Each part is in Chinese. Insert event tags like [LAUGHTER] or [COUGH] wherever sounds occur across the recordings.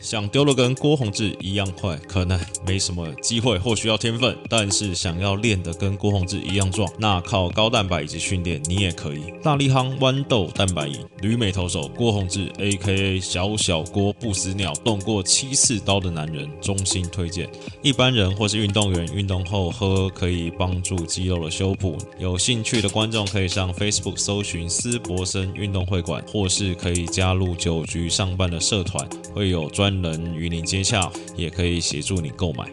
想丢了跟郭宏志一样快，可能没什么机会，或需要天分。但是想要练得跟郭宏志一样壮，那靠高蛋白以及训练你也可以。大力夯豌豆蛋白饮，旅美投手郭宏志 （A.K.A. 小小郭不死鸟）动过七次刀的男人，衷心推荐。一般人或是运动员运动后喝，可以帮助肌肉的修补。有兴趣的观众可以上 Facebook 搜寻斯伯森运动会馆，或是可以加入酒局上班的社团，会有专。人与您接洽，也可以协助你购买。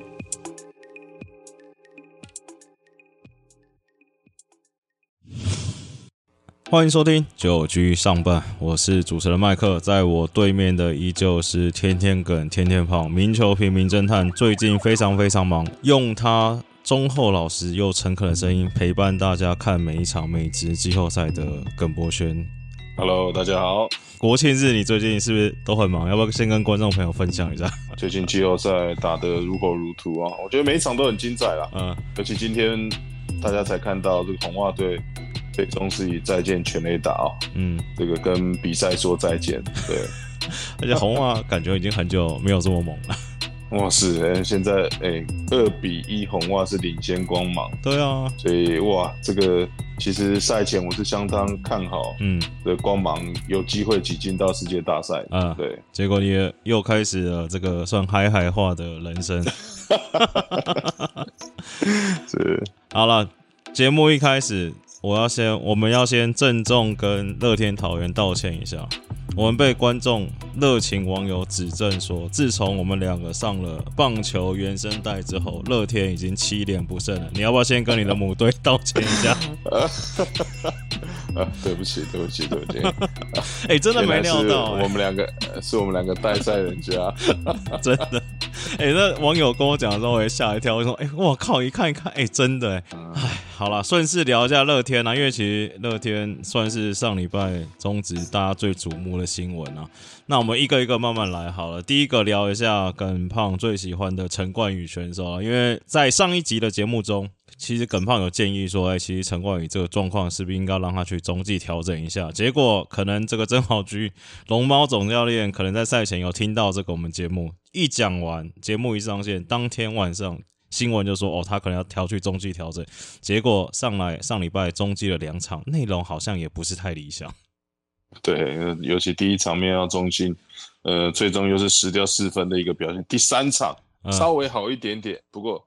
欢迎收听九居上半，我是主持人麦克，在我对面的依旧是天天梗、天天胖、名球平民侦探，最近非常非常忙，用他忠厚老实又诚恳的声音陪伴大家看每一场美职季后赛的耿博轩。Hello，大家好。国庆日你最近是不是都很忙？要不要先跟观众朋友分享一下？最近季后赛打得如火如荼啊！我觉得每一场都很精彩啦。嗯，尤其今天大家才看到这个红袜队最终是以再见全垒打啊。嗯，这个跟比赛说再见。对，[LAUGHS] 而且红袜感觉已经很久没有这么猛了。哇，是哎，现在哎，二比一红袜是领先光芒。对啊，所以哇，这个其实赛前我是相当看好，嗯，的光芒有机会挤进到世界大赛。嗯，对，结果你又开始了这个算嗨嗨化的人生。[LAUGHS] 是，好了，节目一开始，我要先，我们要先郑重跟乐天桃园道歉一下。我们被观众热情网友指正说，自从我们两个上了棒球原声带之后，乐天已经七连不胜了。你要不要先跟你的母队道歉一下？[LAUGHS] 啊，对不起，对不起，对不起。[LAUGHS] 哎，真的没料到，我们两个 [LAUGHS] 是我们两个代赛人家，真的。哎，那网友跟我讲的时候，我也吓一跳，我说：“哎，我靠！一看一看，哎，真的。”哎，好了，顺势聊一下乐天啊，因为其实乐天算是上礼拜中职大家最瞩目的新闻啊。那我们一个一个慢慢来好了。第一个聊一下耿胖最喜欢的陈冠宇选手啊，因为在上一集的节目中。其实耿胖有建议说，哎，其实陈冠宇这个状况是不是应该让他去中继调整一下？结果可能这个曾豪居龙猫总教练可能在赛前有听到这个我们节目一讲完，节目一上线，当天晚上新闻就说，哦，他可能要调去中继调整。结果上来上礼拜中继了两场，内容好像也不是太理想。对，尤其第一场面要中心，呃，最终又是失掉四分的一个表现。第三场稍微好一点点，不过。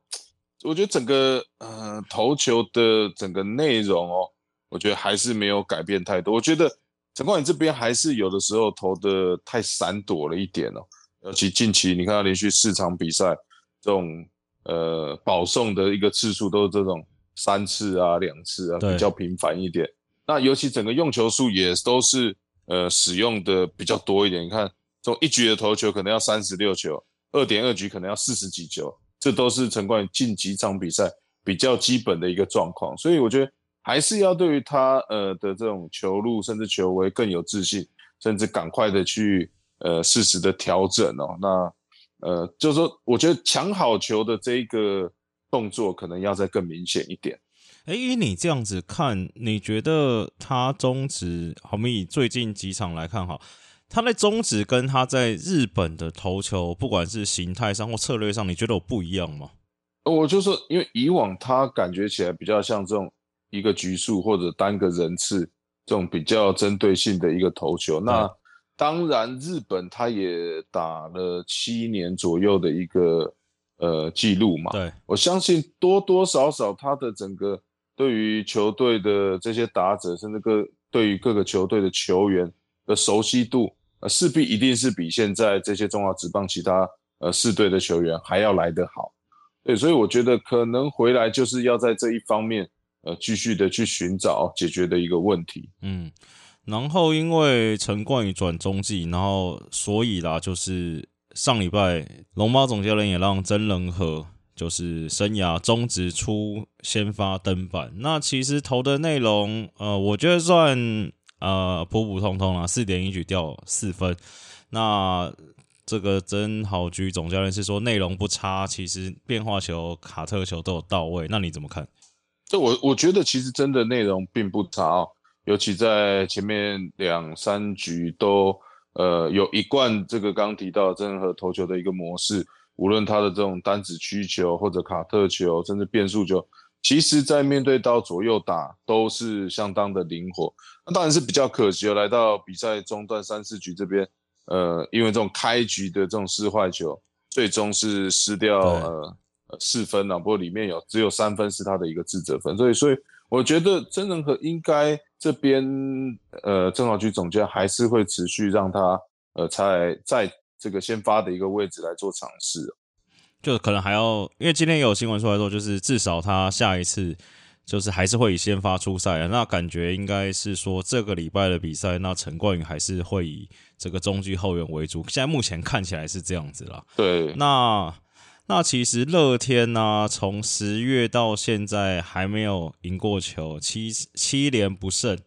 我觉得整个呃投球的整个内容哦，我觉得还是没有改变太多。我觉得陈冠宇这边还是有的时候投的太闪躲了一点哦，尤其近期你看他连续四场比赛这种呃保送的一个次数都是这种三次啊两次啊比较频繁一点。那尤其整个用球数也都是呃使用的比较多一点。你看这种一局的投球可能要三十六球，二点二局可能要四十几球。这都是陈冠宇近几场比赛比较基本的一个状况，所以我觉得还是要对于他呃的这种球路甚至球威更有自信，甚至赶快的去呃适时的调整哦。那呃就是说，我觉得抢好球的这一个动作可能要再更明显一点。哎，以你这样子看，你觉得他中职，我们以最近几场来看哈？他在中职跟他在日本的投球，不管是形态上或策略上，你觉得有不一样吗？我就说，因为以往他感觉起来比较像这种一个局数或者单个人次这种比较针对性的一个投球。那当然，日本他也打了七年左右的一个呃记录嘛。对，我相信多多少少他的整个对于球队的这些打者，甚至各对于各个球队的球员的熟悉度。呃，势必一定是比现在这些中华职棒其他呃四队的球员还要来得好，对，所以我觉得可能回来就是要在这一方面呃继续的去寻找解决的一个问题。嗯，然后因为陈冠宇转中继，然后所以啦，就是上礼拜龙猫总教练也让曾仁和就是生涯中职出先发登板，那其实投的内容呃，我觉得算。呃，普普通通啊，四点一局掉四分。那这个曾豪居总教练是说内容不差，其实变化球、卡特球都有到位。那你怎么看？这我我觉得其实真的内容并不差哦，尤其在前面两三局都呃，有一贯这个刚提到真人和投球的一个模式，无论他的这种单子曲球或者卡特球，甚至变速球，其实在面对到左右打都是相当的灵活。那当然是比较可惜，来到比赛中段三四局这边，呃，因为这种开局的这种失坏球，最终是失掉呃四分啊。不过里面有只有三分是他的一个自责分，所以所以我觉得真人和应该。这边呃，正好局总监还是会持续让他呃，在在这个先发的一个位置来做尝试，就可能还要，因为今天有新闻出来说，就是至少他下一次就是还是会以先发出赛那感觉应该是说这个礼拜的比赛，那陈冠宇还是会以这个中继后援为主，现在目前看起来是这样子了。对，那。那其实乐天呢，从十月到现在还没有赢过球，七七连不胜。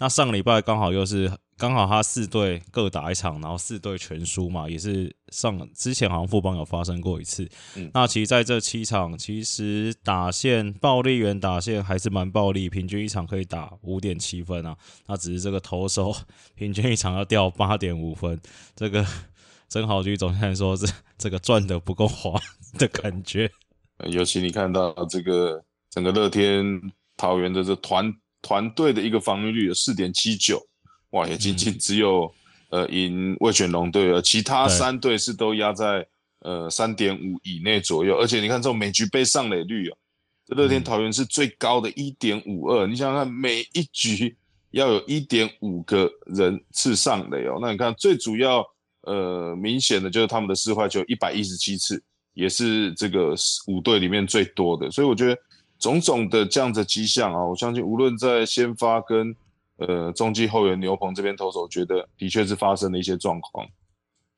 那上个礼拜刚好又是刚好他四队各打一场，然后四队全输嘛，也是上之前好像富邦有发生过一次。那其实在这七场，其实打线暴力员打线还是蛮暴力，平均一场可以打五点七分啊。那只是这个投手 [LAUGHS] 平均一场要掉八点五分，这个。[LAUGHS] 曾豪局总监说：“这这个赚的不够花的感觉，尤其你看到这个整个乐天桃园的这团团队的一个防御率有四点七九，哇，也仅仅只有呃赢魏全龙队了，其他三队是都压在呃三点五以内左右，而且你看这种每局被上垒率啊，这乐天桃园是最高的一点五二，你想想看，每一局要有一点五个人次上垒哦，那你看最主要。”呃，明显的就是他们的四坏球一百一十七次，也是这个五队里面最多的。所以我觉得种种的这样的迹象啊，我相信无论在先发跟呃中继后援牛棚这边投手，觉得的确是发生了一些状况。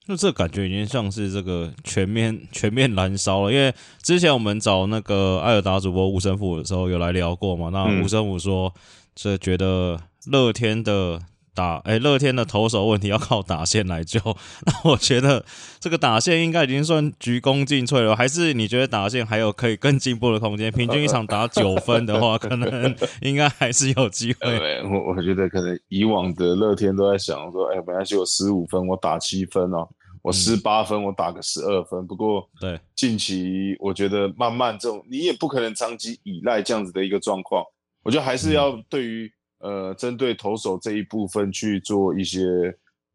那这感觉已经像是这个全面全面燃烧了。因为之前我们找那个艾尔达主播吴生富的时候有来聊过嘛，那吴生富说，这觉得乐天的。打哎，乐天的投手问题要靠打线来救。那我觉得这个打线应该已经算鞠躬尽瘁了，还是你觉得打线还有可以更进步的空间？平均一场打九分的话，可能应该还是有机会。我我觉得可能以往的乐天都在想说，哎，本来是有十五分，我打七分哦，我十八分，我打个十二分。不过对近期，我觉得慢慢这种你也不可能长期依赖这样子的一个状况。我觉得还是要对于。呃，针对投手这一部分去做一些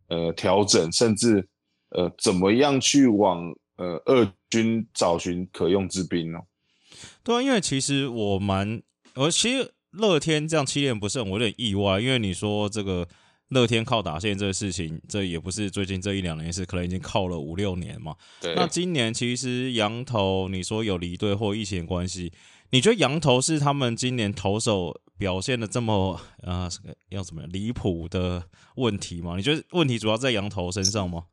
呃调整，甚至呃怎么样去往呃二军找寻可用之兵呢？对啊，因为其实我蛮，我其实乐天这样七连不胜，我有点意外，因为你说这个乐天靠打线这个事情，这也不是最近这一两年是可能已经靠了五六年嘛。对。那今年其实羊头，你说有离队或疫情关系，你觉得羊头是他们今年投手？表现的这么啊，要怎么样离谱的问题吗？你觉得问题主要在羊头身上吗？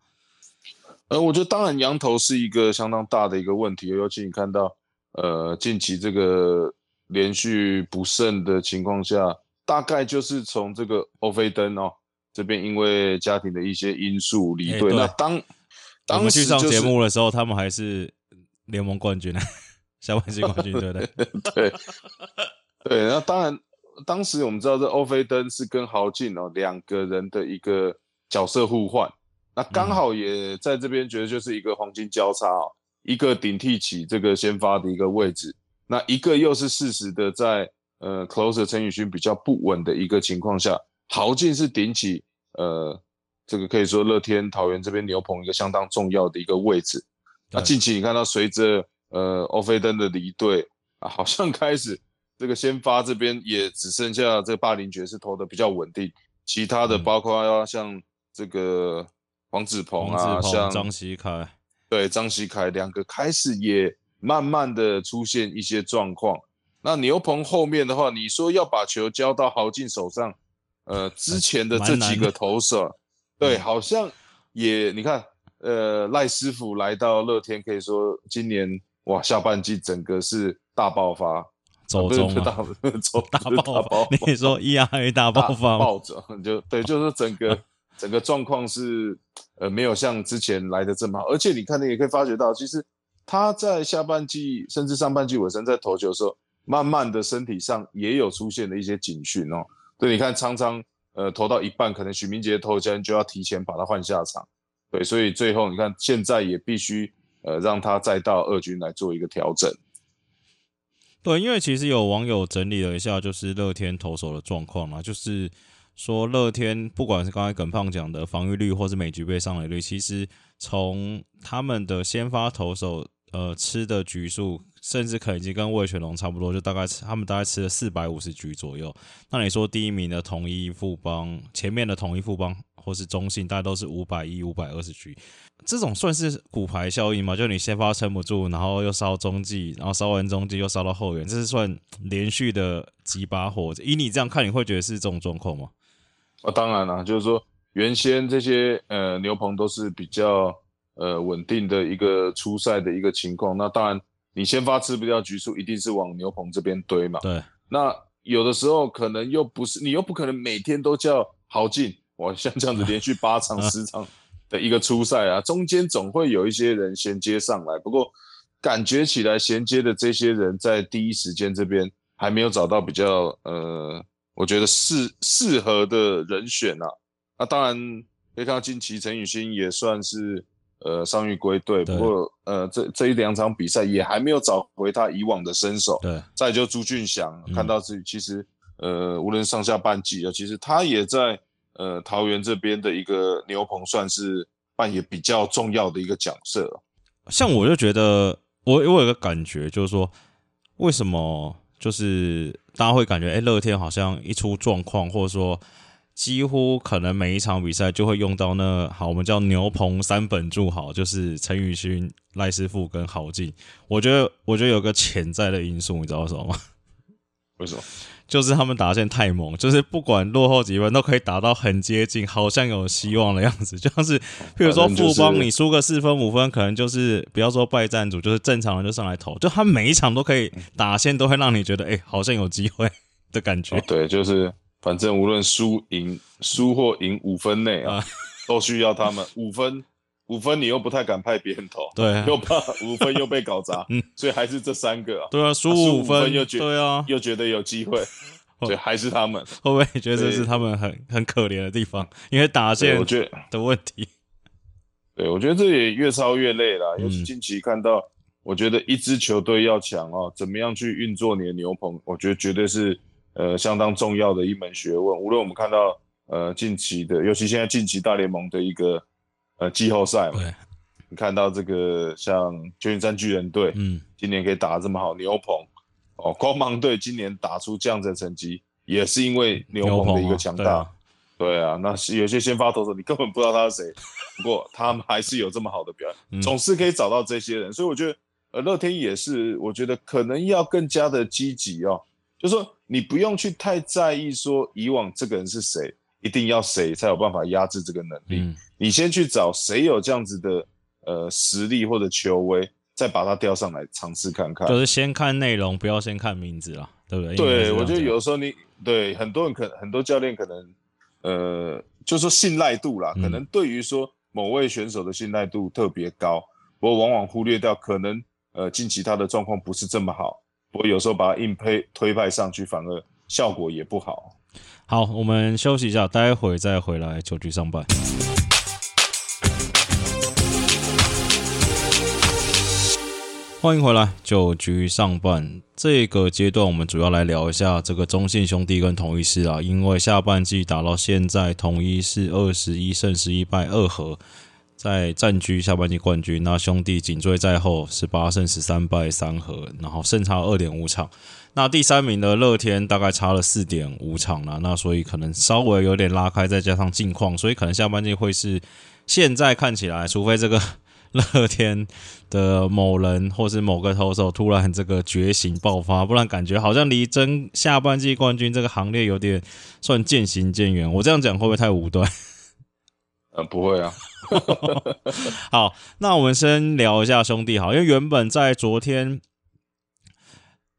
呃，我觉得当然羊头是一个相当大的一个问题，尤其你看到呃近期这个连续不胜的情况下，大概就是从这个欧菲登哦这边因为家庭的一些因素离队。那当当时去上节目的时候，他们还是联盟冠军呢，下半季冠军，对不对？[LAUGHS] 对对，那当然。当时我们知道这欧菲登是跟豪进哦两个人的一个角色互换，那刚好也在这边觉得就是一个黄金交叉哦，一个顶替起这个先发的一个位置，那一个又是适时的在呃 closer 陈宇勋比较不稳的一个情况下，豪进是顶起呃这个可以说乐天桃园这边牛棚一个相当重要的一个位置。那近期你看到随着呃欧菲登的离队啊，好像开始。这个先发这边也只剩下这个霸凌爵士投的比较稳定，其他的包括要像这个黄子鹏啊，像张熙凯，对张熙凯两个开始也慢慢的出现一些状况。那牛棚后面的话，你说要把球交到豪进手上，呃，之前的这几个投手，[LAUGHS] 对，好像也你看，呃，赖师傅来到乐天，可以说今年哇下半季整个是大爆发。[LAUGHS] 走中啊，走 [LAUGHS] [LAUGHS] 大爆发。你说 ERA 大爆发，暴走就对，就是整个整个状况是呃没有像之前来的这么好。而且你看，你也可以发觉到，其实他在下半季甚至上半季尾声在投球的时候，慢慢的身体上也有出现了一些警讯哦。对，你看常常呃投到一半，可能许明杰投球就要提前把他换下场。对，所以最后你看现在也必须呃让他再到二军来做一个调整。对，因为其实有网友整理了一下，就是乐天投手的状况嘛，就是说乐天不管是刚才耿胖讲的防御率，或是每局被上垒率，其实从他们的先发投手呃吃的局数，甚至可能已经跟魏全龙差不多，就大概他们大概吃了四百五十局左右。那你说第一名的统一富邦，前面的统一富邦或是中信，大概都是五百一、五百二十局。这种算是骨牌效应吗？就你先发撑不住，然后又烧中继，然后烧完中继又烧到后援，这是算连续的几把火。以你这样看，你会觉得是这种状况吗？啊，当然了，就是说原先这些呃牛棚都是比较呃稳定的一个初赛的一个情况。那当然，你先发吃不掉局数，一定是往牛棚这边堆嘛。对。那有的时候可能又不是，你又不可能每天都叫豪进，哇，像这样子连续八场 [LAUGHS] 十场。的一个初赛啊，中间总会有一些人衔接上来，不过感觉起来衔接的这些人在第一时间这边还没有找到比较呃，我觉得适适合的人选呐。那当然可以看到近期陈雨欣也算是呃伤愈归队，不过呃这这一两场比赛也还没有找回他以往的身手。对，再就朱俊祥看到自己其实呃无论上下半季啊，其实他也在。呃，桃园这边的一个牛棚算是扮演比较重要的一个角色。像我就觉得，我我有个感觉，就是说，为什么就是大家会感觉，哎，乐天好像一出状况，或者说几乎可能每一场比赛就会用到那好，我们叫牛棚三本柱，好，就是陈宇勋、赖师傅跟郝进。我觉得，我觉得有个潜在的因素，你知道什么吗？为什么？就是他们打线太猛，就是不管落后几分都可以打到很接近，好像有希望的样子。[LAUGHS] 就像是，譬如说富邦，你输个四分五分，可能就是不要说败战组，就是正常人就上来投，就他每一场都可以打线，都会让你觉得，哎，好像有机会的感觉。对，就是反正无论输赢，输或赢五分内啊，都需要他们五分。五分你又不太敢派别人投，对，又怕五分又被搞砸，[LAUGHS] 嗯，所以还是这三个啊。对啊，输五分又觉对啊，又觉得有机会，[LAUGHS] 所以还是他们。[LAUGHS] 会不会觉得这是他们很很可怜的地方？因为打线我觉得的问题。对，我觉得这也越操越累了。尤其近期看到，我觉得一支球队要强哦，怎么样去运作你的牛棚，我觉得绝对是呃相当重要的一门学问。无论我们看到呃近期的，尤其现在近期大联盟的一个。呃，季后赛嘛，你看到这个像旧金山巨人队，嗯，今年可以打得这么好，牛棚。哦，光芒队今年打出这样子的成绩，也是因为牛棚的一个强大，对啊，那有些先发投手你根本不知道他是谁，[LAUGHS] 不过他们还是有这么好的表现，总是可以找到这些人，所以我觉得呃，乐天也是，我觉得可能要更加的积极哦，就说你不用去太在意说以往这个人是谁。一定要谁才有办法压制这个能力？你先去找谁有这样子的呃实力或者球威，再把他调上来尝试看看。就是先看内容，不要先看名字啦，对不对？对，我觉得有时候你对很多人可很多教练可能呃，就说信赖度啦，可能对于说某位选手的信赖度特别高，不过往往忽略掉可能呃近期他的状况不是这么好，不过有时候把他硬推推派上去，反而效果也不好。好，我们休息一下，待会再回来九局上半。欢迎回来，九局上半这个阶段，我们主要来聊一下这个中信兄弟跟统一师啊，因为下半季打到现在，统一是二十一胜十一败二和，在占据下半季冠军。那兄弟紧追在后，十八胜十三败三和，然后胜差二点五场。那第三名的乐天大概差了四点五场了，那所以可能稍微有点拉开，再加上近况，所以可能下半季会是现在看起来，除非这个 [LAUGHS] 乐天的某人或是某个投手突然这个觉醒爆发，不然感觉好像离争下半季冠军这个行列有点算渐行渐远。我这样讲会不会太武断？[LAUGHS] 呃，不会啊。好，那我们先聊一下兄弟好，因为原本在昨天。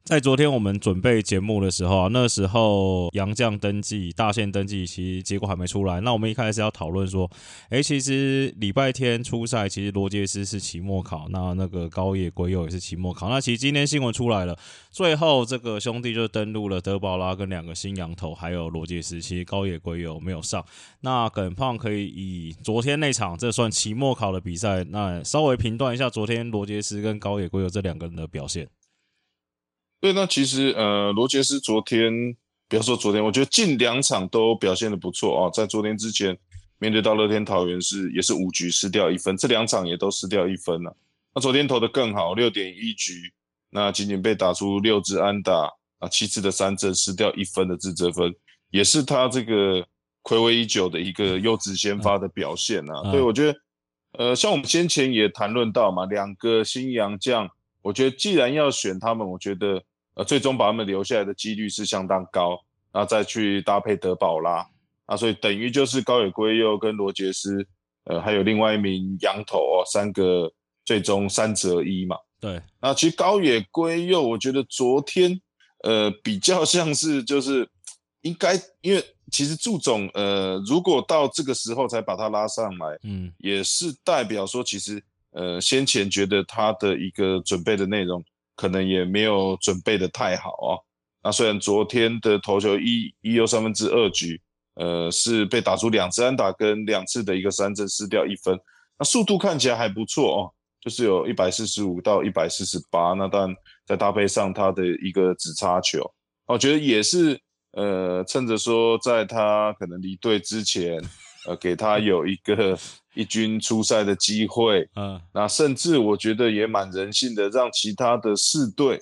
在昨天我们准备节目的时候啊，那时候杨将登记、大线登记，其实结果还没出来。那我们一开始要讨论说，哎，其实礼拜天初赛，其实罗杰斯是期末考，那那个高野圭佑也是期末考。那其实今天新闻出来了，最后这个兄弟就登录了德保拉跟两个新羊头，还有罗杰斯。其实高野圭佑没有上。那耿胖可以以昨天那场这算期末考的比赛，那稍微评断一下昨天罗杰斯跟高野圭佑这两个人的表现。对，那其实呃，罗杰斯昨天，不要说昨天，我觉得近两场都表现的不错啊。在昨天之前，面对到乐天桃园是也是五局失掉一分，这两场也都失掉一分了。那昨天投的更好，六点一局，那仅仅被打出六支安打啊，七次的三振，失掉一分的自责分，也是他这个暌违已久的一个优质先发的表现啊。对，我觉得，呃，像我们先前也谈论到嘛，两个新洋将，我觉得既然要选他们，我觉得。呃，最终把他们留下来的几率是相当高，然后再去搭配德保拉，啊，所以等于就是高野圭佑跟罗杰斯，呃，还有另外一名羊头哦，三个最终三折一嘛。对，那其实高野圭佑，我觉得昨天呃比较像是就是应该，因为其实祝总呃如果到这个时候才把他拉上来，嗯，也是代表说其实呃先前觉得他的一个准备的内容。可能也没有准备的太好啊。那虽然昨天的投球一一又三分之二局，呃，是被打出两次安打跟两次的一个三振失掉一分。那速度看起来还不错哦，就是有一百四十五到一百四十八。那但再搭配上他的一个直插球，我觉得也是呃，趁着说在他可能离队之前，呃，给他有一个。[LAUGHS] 一军出赛的机会，嗯，那甚至我觉得也蛮人性的，让其他的四队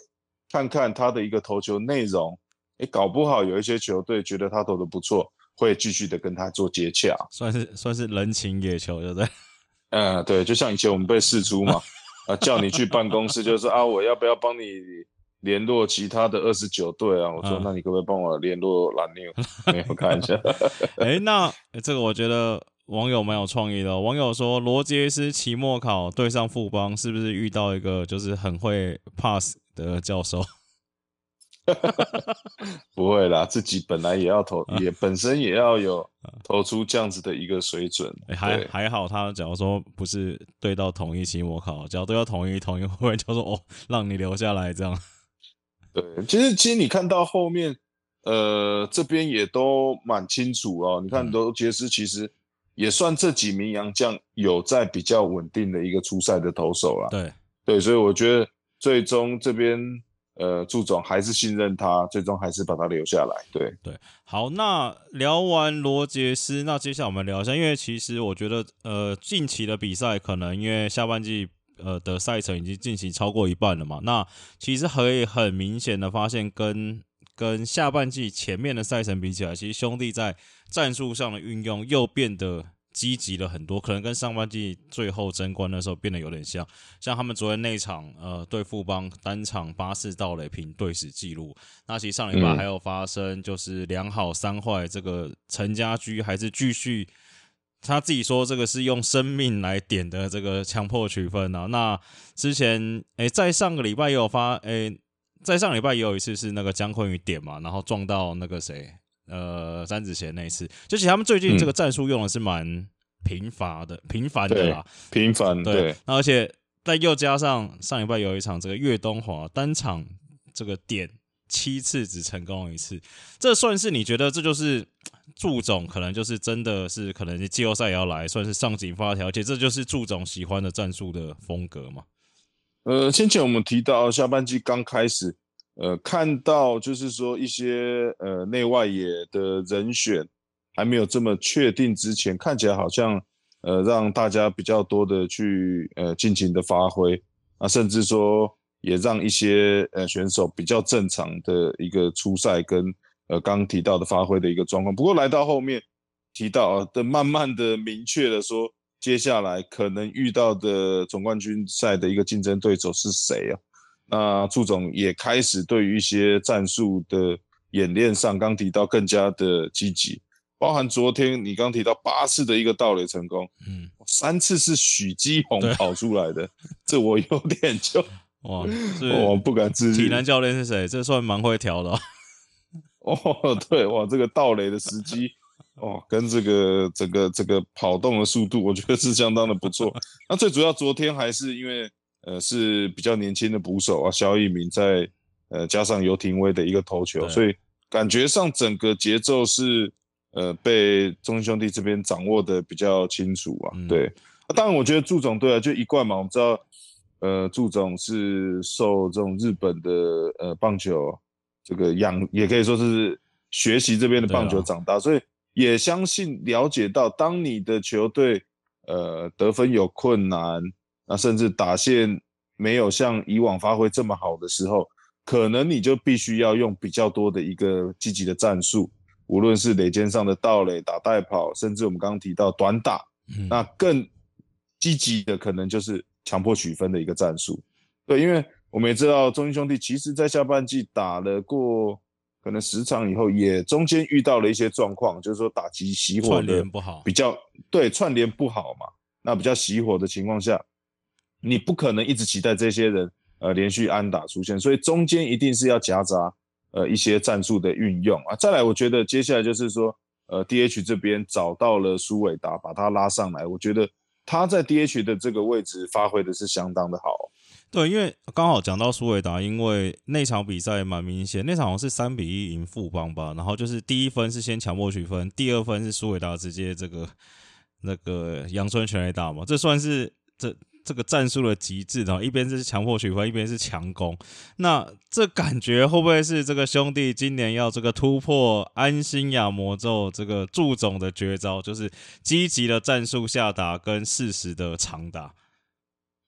看看他的一个投球内容，哎，搞不好有一些球队觉得他投的不错，会继续的跟他做接洽，算是算是人情野球，对不对？[LAUGHS] 嗯，对，就像以前我们被试出嘛，[LAUGHS] 啊，叫你去办公室，就是啊，我要不要帮你联络其他的二十九队啊？我说，那你可不可以帮我联络蓝牛？[LAUGHS] 没有看一下，哎，[LAUGHS] 那这个我觉得。网友蛮有创意的。网友说，罗杰斯期末考对上富邦，是不是遇到一个就是很会 pass 的教授？[LAUGHS] 不会啦，自己本来也要投，也本身也要有投出这样子的一个水准。还还好，他假如说不是对到同一期末考，假如都要同一同一，会就说哦，让你留下来这样？对，其实其实你看到后面，呃，这边也都蛮清楚哦。你看罗杰斯其实。也算这几名洋将有在比较稳定的一个出赛的投手了。对对，所以我觉得最终这边呃，祝总还是信任他，最终还是把他留下来。对对，好，那聊完罗杰斯，那接下来我们聊一下，因为其实我觉得呃，近期的比赛可能因为下半季呃的赛程已经进行超过一半了嘛，那其实可以很明显的发现跟。跟下半季前面的赛程比起来，其实兄弟在战术上的运用又变得积极了很多，可能跟上半季最后争冠的时候变得有点像。像他们昨天那场，呃，对富邦单场八次盗垒平队史纪录。那其实上礼拜还有发生，就是两好三坏，这个陈家驹还是继续他自己说这个是用生命来点的这个强迫取分啊。那之前，诶，在上个礼拜也有发，诶。在上礼拜也有一次是那个姜昆宇点嘛，然后撞到那个谁，呃，詹子贤那一次，就其实他们最近这个战术用的是蛮频繁的，频繁的啦，频繁对。那而且再又加上上礼拜有一场这个岳东华单场这个点七次只成功一次，这算是你觉得这就是祝总可能就是真的是可能季后赛也要来，算是上紧发条，而且这就是祝总喜欢的战术的风格嘛。呃，先前我们提到下半季刚开始，呃，看到就是说一些呃内外野的人选还没有这么确定之前，看起来好像呃让大家比较多的去呃尽情的发挥啊，甚至说也让一些呃选手比较正常的一个出赛跟呃刚提到的发挥的一个状况。不过来到后面提到啊，的慢慢的明确的说。接下来可能遇到的总冠军赛的一个竞争对手是谁啊？那祝总也开始对于一些战术的演练上，刚提到更加的积极，包含昨天你刚提到八次的一个盗垒成功，嗯，三次是许基宏跑出来的，[LAUGHS] 这我有点就哇，[LAUGHS] 我不敢置信。体能教练是谁？这算蛮会调的。哦，[LAUGHS] 对，哇，这个倒垒的时机，哦，跟这个整个这个跑动的速度，我觉得是相当的不错。那最主要，昨天还是因为呃是比较年轻的捕手啊，肖一鸣在呃加上尤廷威的一个投球，所以感觉上整个节奏是呃被中兄弟这边掌握的比较清楚啊。对，那当然我觉得祝总对啊，就一贯嘛，我们知道呃祝总是受这种日本的呃棒球。这个养也可以说是学习这边的棒球长大，所以也相信了解到，当你的球队呃得分有困难，那甚至打线没有像以往发挥这么好的时候，可能你就必须要用比较多的一个积极的战术，无论是垒肩上的盗垒、打带跑，甚至我们刚刚提到短打，那更积极的可能就是强迫取分的一个战术。对，因为。我们也知道，中英兄弟其实在下半季打了过可能十场以后，也中间遇到了一些状况，就是说打击熄火的不好，比较对串联不好嘛。那比较熄火的情况下，你不可能一直期待这些人呃连续安打出现，所以中间一定是要夹杂呃一些战术的运用啊。再来，我觉得接下来就是说，呃，DH 这边找到了苏伟达，把他拉上来，我觉得他在 DH 的这个位置发挥的是相当的好。对，因为刚好讲到苏伟达，因为那场比赛蛮明显，那场好像是三比一赢富邦吧。然后就是第一分是先强迫取分，第二分是苏伟达直接这个那个杨春全垒打嘛，这算是这这个战术的极致的。一边是强迫取分，一边是强攻。那这感觉会不会是这个兄弟今年要这个突破安心亚魔咒这个祝总的绝招，就是积极的战术下打跟适时的长打？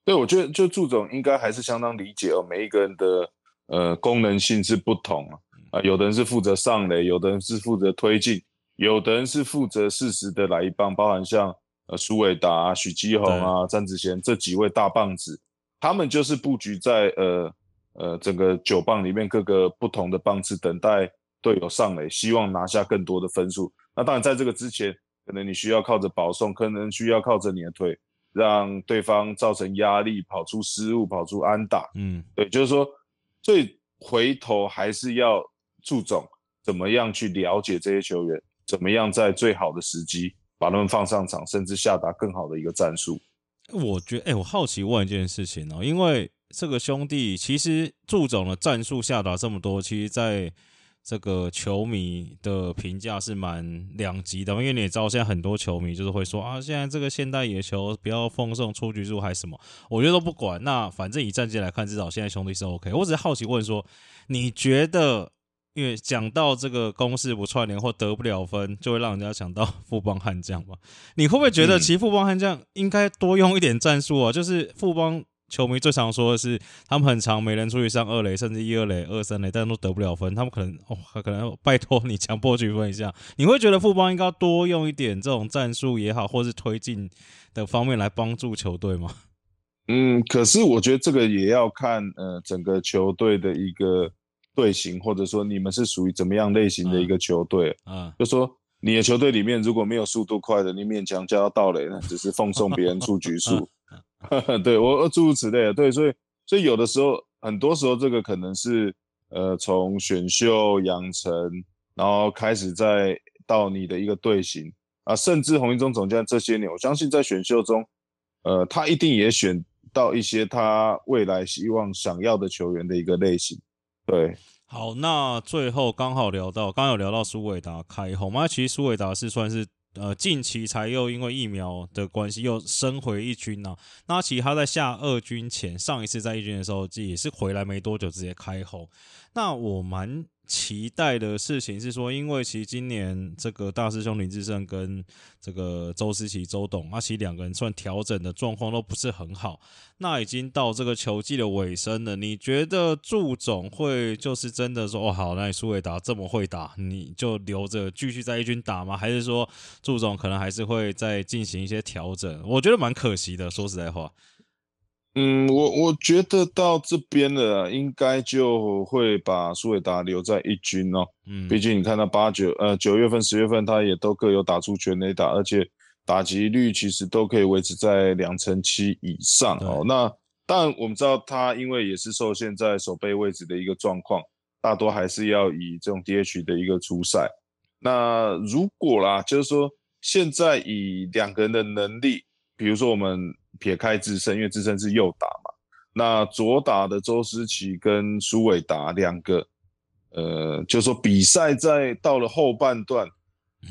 对，我觉得就祝总应该还是相当理解哦，每一个人的呃功能性是不同啊，啊，有的人是负责上垒，有的人是负责推进，有的人是负责适时的来一棒，包含像呃苏伟达、许基宏啊、詹子贤这几位大棒子，他们就是布局在呃呃整个九棒里面各个不同的棒次，等待队友上垒，希望拿下更多的分数。那当然在这个之前，可能你需要靠着保送，可能需要靠着你的腿。让对方造成压力，跑出失误，跑出安打。嗯，对，就是说，最回头还是要注重怎么样去了解这些球员，怎么样在最好的时机把他们放上场，甚至下达更好的一个战术。我觉得，哎，我好奇问一件事情哦，因为这个兄弟其实祝总的战术下达这么多，其实，在这个球迷的评价是蛮两极的，因为你也知道，现在很多球迷就是会说啊，现在这个现代野球不要奉送出局数还是什么，我觉得都不管。那反正以战绩来看，至少现在兄弟是 OK。我只是好奇问说，你觉得，因为讲到这个公式不串联或得不了分，就会让人家想到富邦悍将嘛？你会不会觉得，其实富邦悍将应该多用一点战术啊？就是富邦。球迷最常说的是，他们很长，没人出去上二垒，甚至一二垒、二三垒，但都得不了分。他们可能哦，可能拜托你强迫取分一下。你会觉得富邦应该多用一点这种战术也好，或是推进的方面来帮助球队吗？嗯，可是我觉得这个也要看呃整个球队的一个队形，或者说你们是属于怎么样类型的一个球队啊？就说你的球队里面如果没有速度快的，你勉强叫到盗垒那，只是奉送别人出局数。[LAUGHS] 对我诸如此类的，对，所以所以有的时候，很多时候这个可能是呃从选秀养成，然后开始再到你的一个队形啊，甚至洪一中总监这些年，我相信在选秀中，呃，他一定也选到一些他未来希望想要的球员的一个类型。对，好，那最后刚好聊到，刚有聊到苏伟达开红嘛，其实苏伟达是算是。呃，近期才又因为疫苗的关系又升回一军呢。那其实他在下二军前，上一次在一军的时候，也是回来没多久直接开红。那我蛮。期待的事情是说，因为其实今年这个大师兄林志胜跟这个周思齐周董，那其实两个人算调整的状况都不是很好。那已经到这个球季的尾声了，你觉得祝总会就是真的说哦好，那你苏伟达这么会打，你就留着继续在一军打吗？还是说祝总可能还是会再进行一些调整？我觉得蛮可惜的，说实在话。嗯，我我觉得到这边了，应该就会把苏伟达留在一军哦。嗯，毕竟你看到八九呃九月份、十月份，他也都各有打出全垒打，而且打击率其实都可以维持在两成七以上哦。那但我们知道他因为也是受限在守备位置的一个状况，大多还是要以这种 DH 的一个出赛。那如果啦，就是说现在以两个人的能力，比如说我们撇开自身，因为自身是右打嘛，那左打的周思齐跟苏伟达两个，呃，就是说比赛在到了后半段，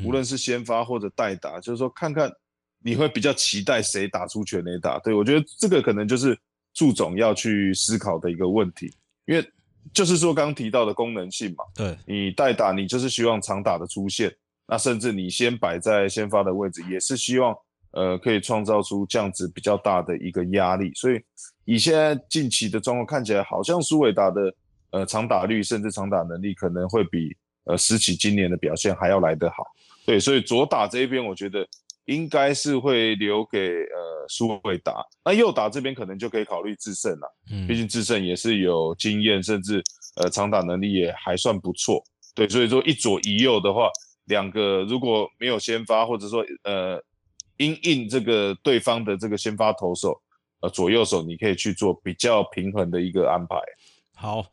无论是先发或者代打，就是说看看你会比较期待谁打出全垒打。对我觉得这个可能就是。祝总要去思考的一个问题，因为就是说刚提到的功能性嘛，对你代打，你就是希望长打的出现，那甚至你先摆在先发的位置，也是希望呃可以创造出这样子比较大的一个压力。所以以现在近期的状况看起来，好像苏伟达的呃长打率甚至长打能力可能会比呃石起今年的表现还要来得好。对，所以左打这一边，我觉得。应该是会留给呃苏伟达，那右打这边可能就可以考虑智胜了，嗯，毕竟智胜也是有经验，甚至呃长打能力也还算不错，对，所以说一左一右的话，两个如果没有先发，或者说呃因应这个对方的这个先发投手，呃左右手你可以去做比较平衡的一个安排，好。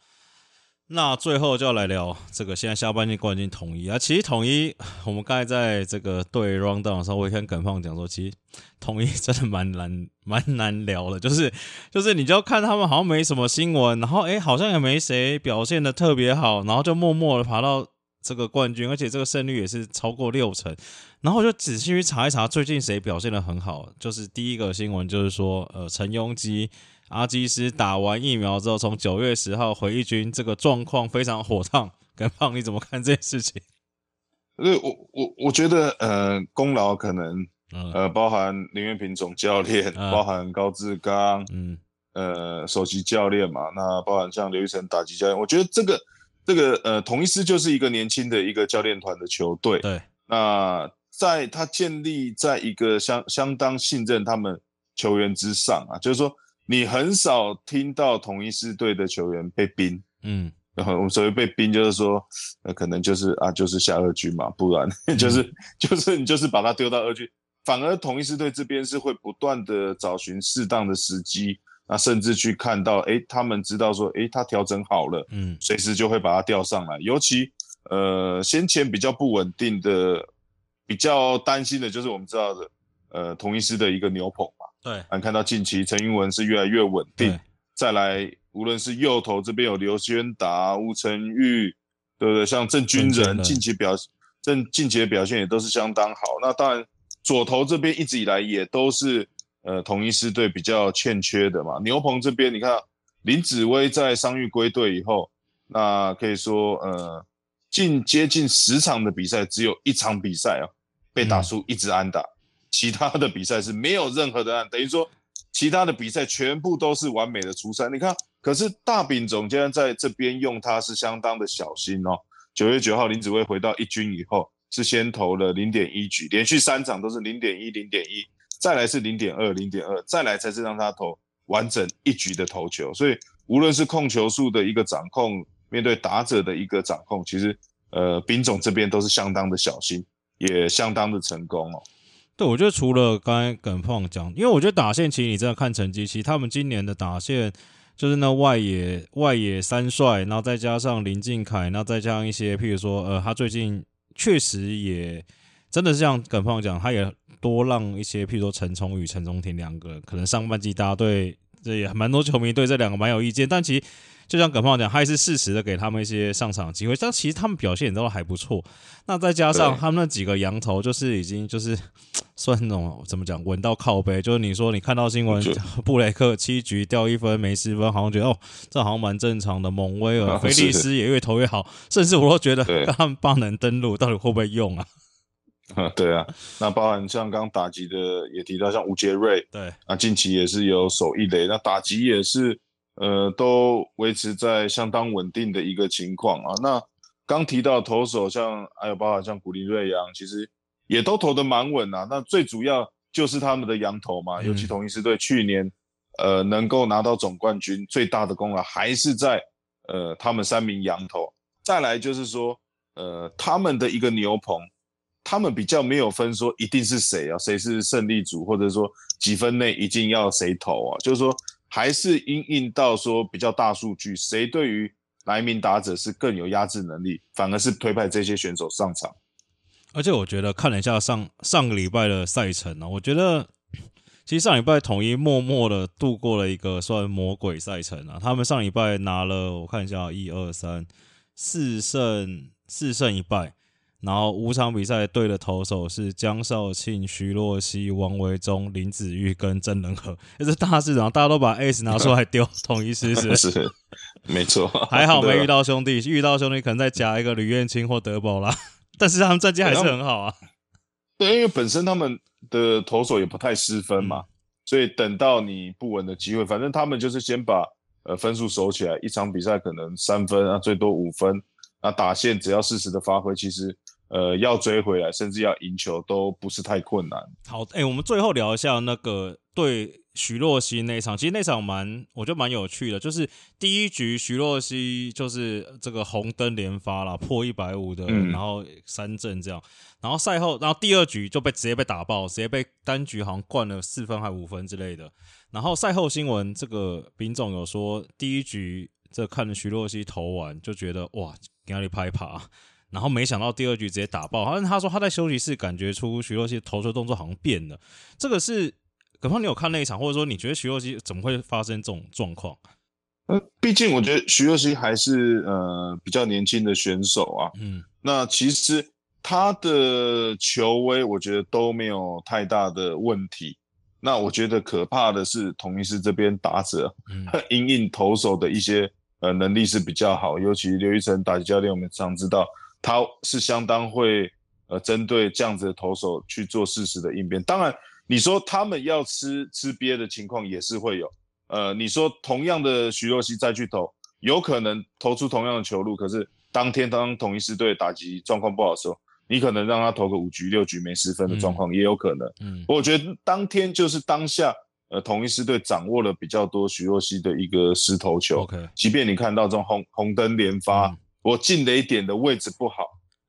那最后就要来聊这个，现在下半季冠军统一啊。其实统一，我们刚才在这个对 round down 的时候，我跟耿胖讲说，其实统一真的蛮难蛮难聊的，就是 [LAUGHS] 就是你就要看他们好像没什么新闻，然后诶好像也没谁表现的特别好，然后就默默的爬到这个冠军，而且这个胜率也是超过六成。然后我就仔细去查一查，最近谁表现的很好，就是第一个新闻就是说，呃，陈庸基。阿基斯打完疫苗之后，从九月十号回一军，这个状况非常火烫。跟胖，你怎么看这件事情？呃，我我我觉得，呃，功劳可能，呃，包含林元平总教练，包含高志刚，嗯，呃，首席教练嘛，那包含像刘玉成打击教练，我觉得这个这个呃，同一师就是一个年轻的一个教练团的球队。对，那在他建立在一个相相当信任他们球员之上啊，就是说。你很少听到同一师队的球员被冰，嗯，然后我们所谓被冰，就是说，呃，可能就是啊，就是下二军嘛，不然就是就是你就是把他丢到二军，反而同一师队这边是会不断的找寻适当的时机，那甚至去看到，哎，他们知道说，哎，他调整好了，嗯，随时就会把他调上来。尤其，呃，先前比较不稳定的，比较担心的就是我们知道的，呃，同一师的一个牛棚嘛。对，俺看到近期陈英文是越来越稳定，再来无论是右头这边有刘轩达、吴成玉，对不对？像郑军人近期表郑近期的表现也都是相当好。那当然左头这边一直以来也都是呃同一师队比较欠缺的嘛。牛棚这边你看林子威在伤愈归队以后，那可以说呃近接近十场的比赛只有一场比赛啊被打出一直安打。其他的比赛是没有任何的安，等于说其他的比赛全部都是完美的出赛。你看，可是大饼总监在这边用他是相当的小心哦。九月九号林子威回到一军以后，是先投了零点一局，连续三场都是零点一、零点一，再来是零点二、零点二，再来才是让他投完整一局的投球。所以无论是控球数的一个掌控，面对打者的一个掌控，其实呃丙总这边都是相当的小心，也相当的成功哦。对，我觉得除了刚才耿胖讲，因为我觉得打线其实你真的看成绩，其实他们今年的打线就是那外野外野三帅，然后再加上林敬凯，然后再加上一些，譬如说，呃，他最近确实也真的是像耿胖讲，他也多让一些，譬如说陈冲宇陈忠廷两个，可能上半季大家对这也蛮多球迷对这两个蛮有意见，但其实。就像耿胖讲，他也是适时的给他们一些上场机会，但其实他们表现也都还不错。那再加上他们那几个羊头，就是已经就是算那种怎么讲，稳到靠背。就是你说你看到新闻，布雷克七局掉一分没失分，好像觉得哦，这好像蛮正常的。蒙威尔、菲利斯也越投越好，甚至我都觉得 [LAUGHS] 他们巴能登陆到底会不会用啊？啊，[LAUGHS] 对啊，那包含像刚打击的也提到，像吴杰瑞，对，那近期也是有守一垒，那打击也是。呃，都维持在相当稳定的一个情况啊。那刚提到投手，像还有包括像古林瑞阳，其实也都投的蛮稳啊。那最主要就是他们的羊头嘛，尤其同一师队去年，呃，能够拿到总冠军，最大的功劳还是在呃他们三名羊头。再来就是说，呃，他们的一个牛棚，他们比较没有分说一定是谁啊，谁是胜利组，或者说几分内一定要谁投啊，就是说。还是因应到说比较大数据，谁对于哪一名打者是更有压制能力，反而是推派这些选手上场。而且我觉得看了一下上上个礼拜的赛程呢，我觉得 [COUGHS] 其实上礼拜统一默默的度过了一个算魔鬼赛程啊。他们上礼拜拿了我看一下，一二三四胜四胜一败。然后五场比赛对的投手是江少庆、徐若曦、王维忠、林子玉跟曾仁和，[LAUGHS] 这是大市场，大家都把 S 拿出来丢，[LAUGHS] 统一狮子是没错，还好没遇到兄弟，遇到兄弟可能再加一个吕彦青或德保啦，[LAUGHS] 但是他们战绩还是很好啊。对，因为本身他们的投手也不太失分嘛，所以等到你不稳的机会，反正他们就是先把呃分数守起来，一场比赛可能三分啊，最多五分，那打线只要适时的发挥，其实。呃，要追回来，甚至要赢球都不是太困难。好，哎，我们最后聊一下那个对徐若曦那场，其实那场蛮，我觉得蛮有趣的。就是第一局徐若曦就是这个红灯连发了，破一百五的，然后三振这样。然后赛后，然后第二局就被直接被打爆，直接被单局好像灌了四分还五分之类的。然后赛后新闻，这个兵总有说，第一局这看着徐若曦投完就觉得哇，压力拍爬。然后没想到第二局直接打爆，好像他说他在休息室感觉出徐若曦投球动作好像变了。这个是，可能你有看那一场，或者说你觉得徐若曦怎么会发生这种状况？呃，毕竟我觉得徐若曦还是呃比较年轻的选手啊。嗯，那其实他的球威我觉得都没有太大的问题。那我觉得可怕的是同一师这边打者，[LAUGHS] 因应投手的一些呃能力是比较好，尤其刘一成打击教练，我们常知道。他是相当会呃针对这样子的投手去做适时的应变。当然，你说他们要吃吃瘪的情况也是会有。呃，你说同样的徐若曦再去投，有可能投出同样的球路，可是当天当统一狮队打击状况不好的时候，你可能让他投个五局六局没失分的状况也有可能。嗯，我觉得当天就是当下，呃，统一狮队掌握了比较多徐若曦的一个失投球。OK，即便你看到这种红红灯连发。我进雷点的位置不好，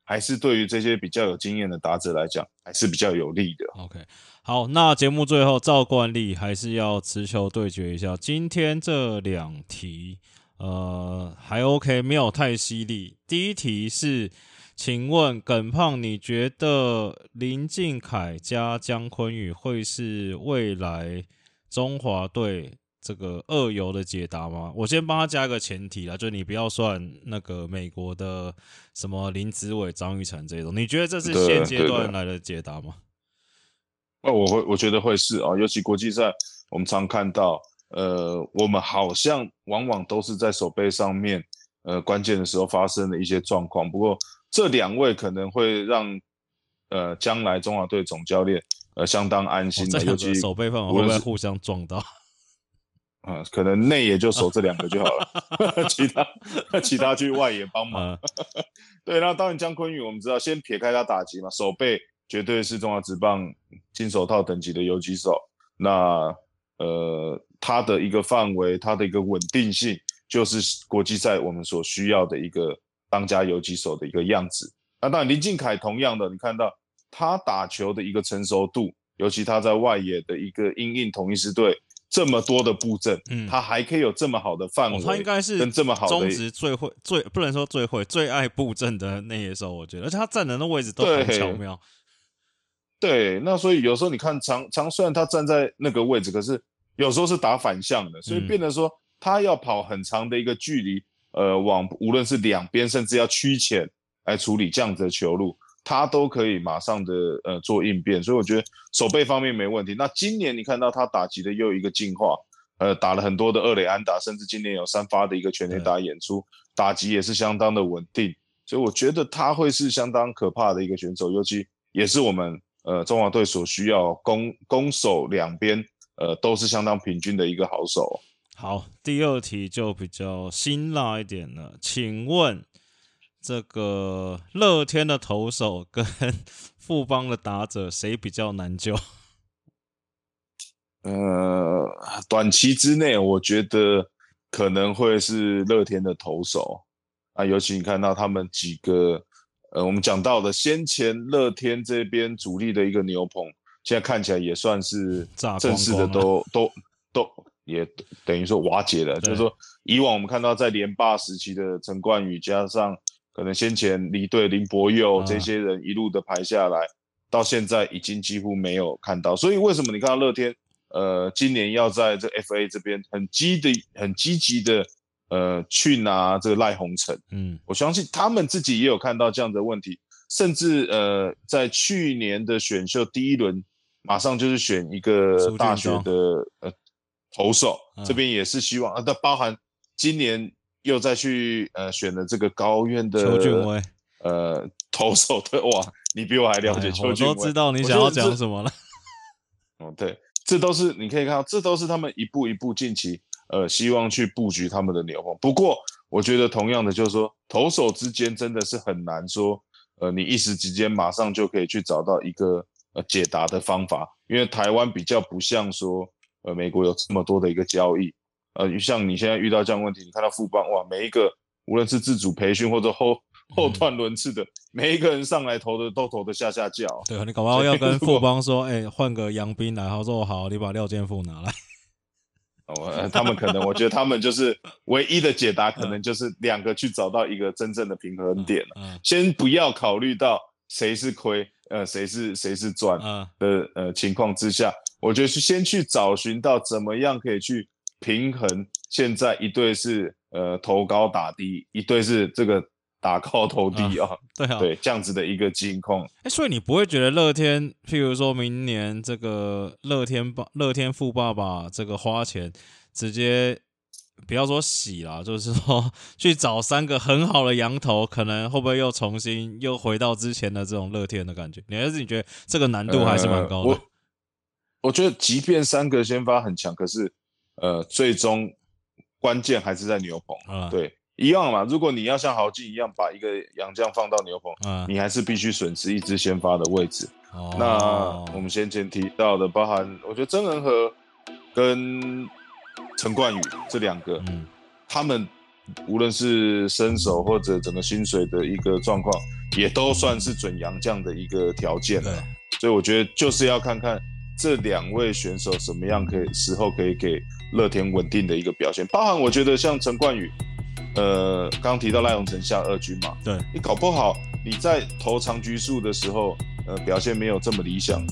还是对于这些比较有经验的打者来讲，还是比较有利的。OK，好，那节目最后照惯例还是要持球对决一下。今天这两题，呃，还 OK，没有太犀利。第一题是，请问耿胖，你觉得林敬凯加姜昆宇会是未来中华队？这个二游的解答吗？我先帮他加一个前提啦，就你不要算那个美国的什么林子伟、张玉成这种。你觉得这是现阶段来的解答吗？哦，我会，我觉得会是啊，尤其国际赛，我们常看到，呃，我们好像往往都是在手背上面，呃，关键的时候发生的一些状况。不过这两位可能会让，呃，将来中华队总教练呃相当安心的，尤其手背范会不会互相撞到？啊，可能内也就守这两个就好了，[LAUGHS] 其他其他去外野帮忙。[LAUGHS] 对，那当然姜昆宇，我们知道，先撇开他打击嘛，守备绝对是中华职棒金手套等级的游击手。那呃，他的一个范围，他的一个稳定性，就是国际赛我们所需要的一个当家游击手的一个样子。那当然林敬凯同样的，你看到他打球的一个成熟度，尤其他在外野的一个英印统一师队。这么多的布阵，嗯，他还可以有这么好的范围，他应该是跟这么好的中职最会、最不能说最会、最爱布阵的那些手，我觉得，而且他站人的位置都很巧妙。对，那所以有时候你看常常，虽然他站在那个位置，可是有时候是打反向的，所以变得说他要跑很长的一个距离，呃，往无论是两边，甚至要曲前来处理这样子的球路。他都可以马上的呃做应变，所以我觉得手背方面没问题。那今年你看到他打击的又一个进化，呃，打了很多的二垒安打，甚至今年有三发的一个全垒打演出，打击也是相当的稳定。所以我觉得他会是相当可怕的一个选手，尤其也是我们呃中华队所需要攻攻守两边呃都是相当平均的一个好手。好，第二题就比较辛辣一点了，请问。这个乐天的投手跟富邦的打者谁比较难救？呃，短期之内我觉得可能会是乐天的投手啊，尤其你看到他们几个，呃，我们讲到的先前乐天这边主力的一个牛棚，现在看起来也算是正式的都都都也等于说瓦解了。就是说，以往我们看到在连霸时期的陈冠宇，加上可能先前离队林柏佑这些人一路的排下来，到现在已经几乎没有看到。所以为什么你看到乐天，呃，今年要在这 FA 这边很积的、很积极的，呃，去拿这个赖鸿成？嗯，我相信他们自己也有看到这样的问题。甚至呃，在去年的选秀第一轮，马上就是选一个大学的呃投手，这边也是希望啊，那包含今年又再去呃选了这个高院的邱俊威，呃投手的哇，你比我还了解邱俊威，我都知道你想要讲什么了。哦，对，这都是你可以看到，这都是他们一步一步近期呃希望去布局他们的牛棚。不过我觉得同样的就是说，投手之间真的是很难说。呃，你一时之间马上就可以去找到一个呃解答的方法，因为台湾比较不像说，呃，美国有这么多的一个交易，呃，像你现在遇到这样问题，你看到富邦哇，每一个无论是自主培训或者后后段轮次的，每一个人上来投的都投的下下叫。对啊，你搞不好要跟富邦说，哎，换个杨斌来，他说好，你把廖健富拿来。[LAUGHS] 哦，他们可能，我觉得他们就是唯一的解答，可能就是两个去找到一个真正的平衡点嗯。先不要考虑到谁是亏，呃，谁是谁是赚的呃情况之下，我觉得是先去找寻到怎么样可以去平衡。现在一队是呃投高打低，一队是这个打高投低啊，[LAUGHS] 对啊，对这样子的一个情况。哎，所以你不会觉得乐天，譬如说明年这个乐天爸、乐天富爸爸这个花钱直接不要说洗了，就是说去找三个很好的羊头，可能会不会又重新又回到之前的这种乐天的感觉？你还是你觉得这个难度还是蛮高的？我我觉得，即便三个先发很强，可是呃，最终关键还是在牛棚啊，对。一样嘛，如果你要像豪进一样把一个洋将放到牛棚，你还是必须损失一支先发的位置。那我们先前提到的，包含我觉得曾仁和跟陈冠宇这两个，他们无论是身手或者整个薪水的一个状况，也都算是准洋将的一个条件了。所以我觉得就是要看看这两位选手什么样可以时候可以给乐天稳定的一个表现。包含我觉得像陈冠宇。呃，刚提到赖鸿成下二军嘛，对你搞不好你在投长局数的时候，呃，表现没有这么理想，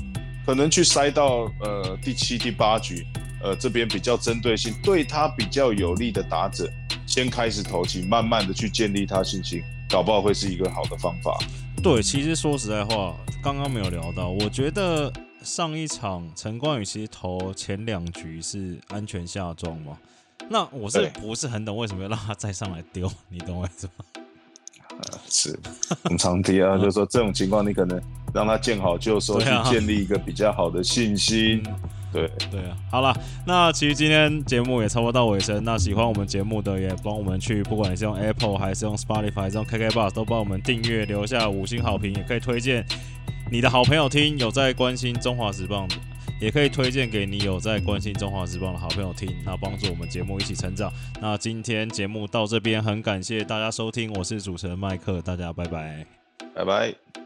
可能去塞到呃第七、第八局，呃这边比较针对性，对他比较有利的打者，先开始投起，慢慢的去建立他信心，搞不好会是一个好的方法。对，其实说实在话，刚刚没有聊到，我觉得上一场陈冠宇其实投前两局是安全下庄嘛。那我是不是很懂为什么要让他再上来丢？[LAUGHS] 你懂我意思吗？呃，是，很常提啊，[LAUGHS] 就是说这种情况，你可能让他见好就收，去建立一个比较好的信心。对对啊，好了，那其实今天节目也差不多到尾声。那喜欢我们节目的也帮我们去，不管你是用 Apple 还是用 Spotify，还是用 KKBox，都帮我们订阅，留下五星好评，也可以推荐你的好朋友听，有在关心中华职棒的。也可以推荐给你有在关心中华之棒的好朋友听，那帮助我们节目一起成长。那今天节目到这边，很感谢大家收听，我是主持人麦克，大家拜拜，拜拜。